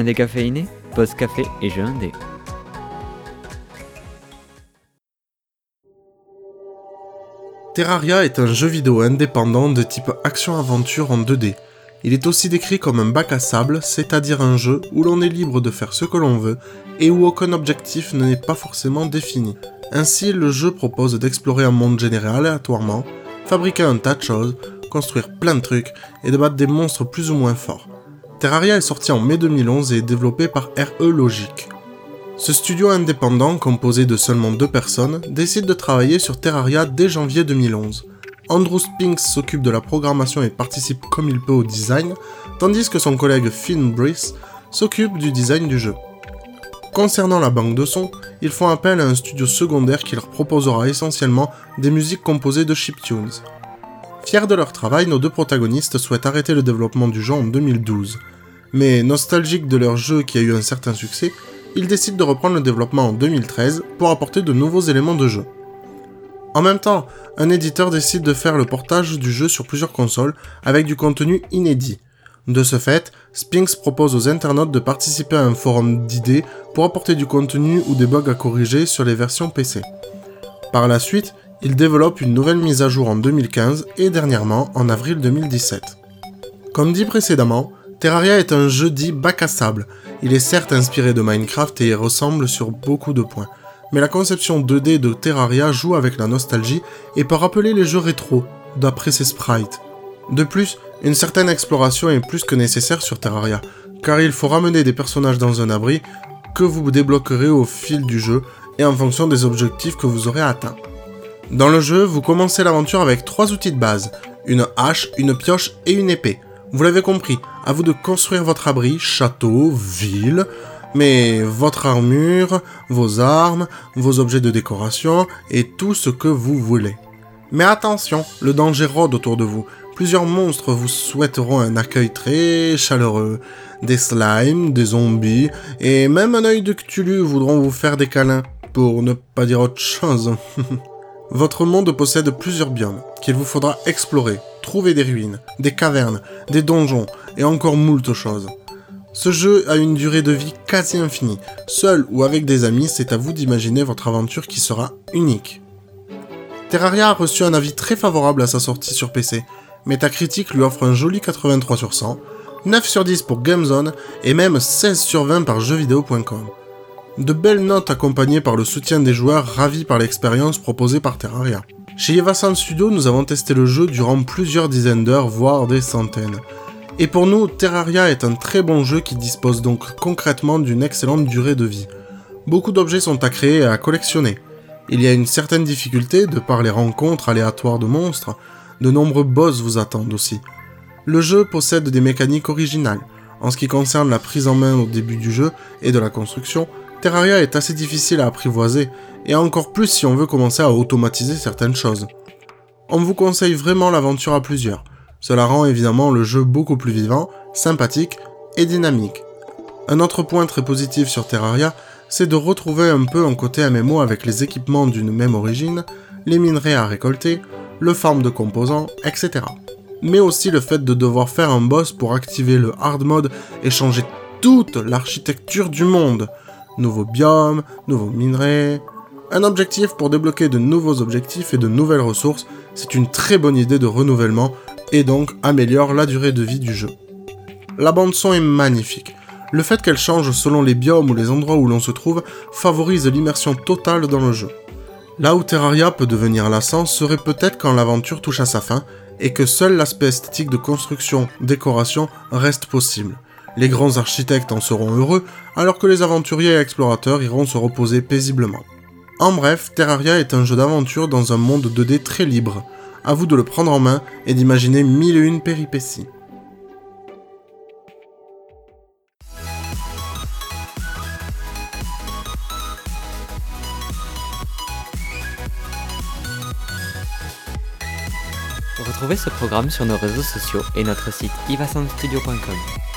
Un décaféiné, pause café et jeu indé. Terraria est un jeu vidéo indépendant de type action-aventure en 2D. Il est aussi décrit comme un bac à sable, c'est-à-dire un jeu où l'on est libre de faire ce que l'on veut et où aucun objectif n'est pas forcément défini. Ainsi, le jeu propose d'explorer un monde généré aléatoirement, fabriquer un tas de choses, construire plein de trucs et de battre des monstres plus ou moins forts. Terraria est sorti en mai 2011 et est développé par RE Logic. Ce studio indépendant, composé de seulement deux personnes, décide de travailler sur Terraria dès janvier 2011. Andrew Spinks s'occupe de la programmation et participe comme il peut au design, tandis que son collègue Finn Brice s'occupe du design du jeu. Concernant la banque de sons, ils font appel à un studio secondaire qui leur proposera essentiellement des musiques composées de chiptunes. Fiers de leur travail, nos deux protagonistes souhaitent arrêter le développement du jeu en 2012. Mais nostalgiques de leur jeu qui a eu un certain succès, ils décident de reprendre le développement en 2013 pour apporter de nouveaux éléments de jeu. En même temps, un éditeur décide de faire le portage du jeu sur plusieurs consoles avec du contenu inédit. De ce fait, Spinks propose aux internautes de participer à un forum d'idées pour apporter du contenu ou des bugs à corriger sur les versions PC. Par la suite, il développe une nouvelle mise à jour en 2015 et dernièrement en avril 2017. Comme dit précédemment, Terraria est un jeu dit bac à sable. Il est certes inspiré de Minecraft et y ressemble sur beaucoup de points. Mais la conception 2D de Terraria joue avec la nostalgie et peut rappeler les jeux rétro, d'après ses sprites. De plus, une certaine exploration est plus que nécessaire sur Terraria, car il faut ramener des personnages dans un abri que vous débloquerez au fil du jeu et en fonction des objectifs que vous aurez atteints. Dans le jeu, vous commencez l'aventure avec trois outils de base, une hache, une pioche et une épée. Vous l'avez compris, à vous de construire votre abri, château, ville, mais votre armure, vos armes, vos objets de décoration et tout ce que vous voulez. Mais attention, le danger rôde autour de vous. Plusieurs monstres vous souhaiteront un accueil très chaleureux. Des slimes, des zombies, et même un œil de Cthulhu voudront vous faire des câlins, pour ne pas dire autre chose. Votre monde possède plusieurs biomes qu'il vous faudra explorer, trouver des ruines, des cavernes, des donjons et encore moult choses. Ce jeu a une durée de vie quasi infinie. Seul ou avec des amis, c'est à vous d'imaginer votre aventure qui sera unique. Terraria a reçu un avis très favorable à sa sortie sur PC. Metacritic lui offre un joli 83 sur 100, 9 sur 10 pour GameZone et même 16 sur 20 par jeuxvideo.com. De belles notes accompagnées par le soutien des joueurs ravis par l'expérience proposée par Terraria. Chez Evasan Studio, nous avons testé le jeu durant plusieurs dizaines d'heures, voire des centaines. Et pour nous, Terraria est un très bon jeu qui dispose donc concrètement d'une excellente durée de vie. Beaucoup d'objets sont à créer et à collectionner. Il y a une certaine difficulté de par les rencontres aléatoires de monstres, de nombreux boss vous attendent aussi. Le jeu possède des mécaniques originales. En ce qui concerne la prise en main au début du jeu et de la construction, Terraria est assez difficile à apprivoiser, et encore plus si on veut commencer à automatiser certaines choses. On vous conseille vraiment l'aventure à plusieurs. Cela rend évidemment le jeu beaucoup plus vivant, sympathique et dynamique. Un autre point très positif sur Terraria, c'est de retrouver un peu un côté MMO avec les équipements d'une même origine, les minerais à récolter, le farm de composants, etc. Mais aussi le fait de devoir faire un boss pour activer le hard mode et changer toute l'architecture du monde nouveaux biomes, nouveaux minerais. Un objectif pour débloquer de nouveaux objectifs et de nouvelles ressources, c'est une très bonne idée de renouvellement et donc améliore la durée de vie du jeu. La bande son est magnifique. Le fait qu'elle change selon les biomes ou les endroits où l'on se trouve favorise l'immersion totale dans le jeu. Là où Terraria peut devenir lassant serait peut-être quand l'aventure touche à sa fin et que seul l'aspect esthétique de construction, décoration reste possible. Les grands architectes en seront heureux, alors que les aventuriers et explorateurs iront se reposer paisiblement. En bref, Terraria est un jeu d'aventure dans un monde 2D très libre. À vous de le prendre en main et d'imaginer mille et une péripéties. Retrouvez ce programme sur nos réseaux sociaux et notre site ivasoundstudio.com.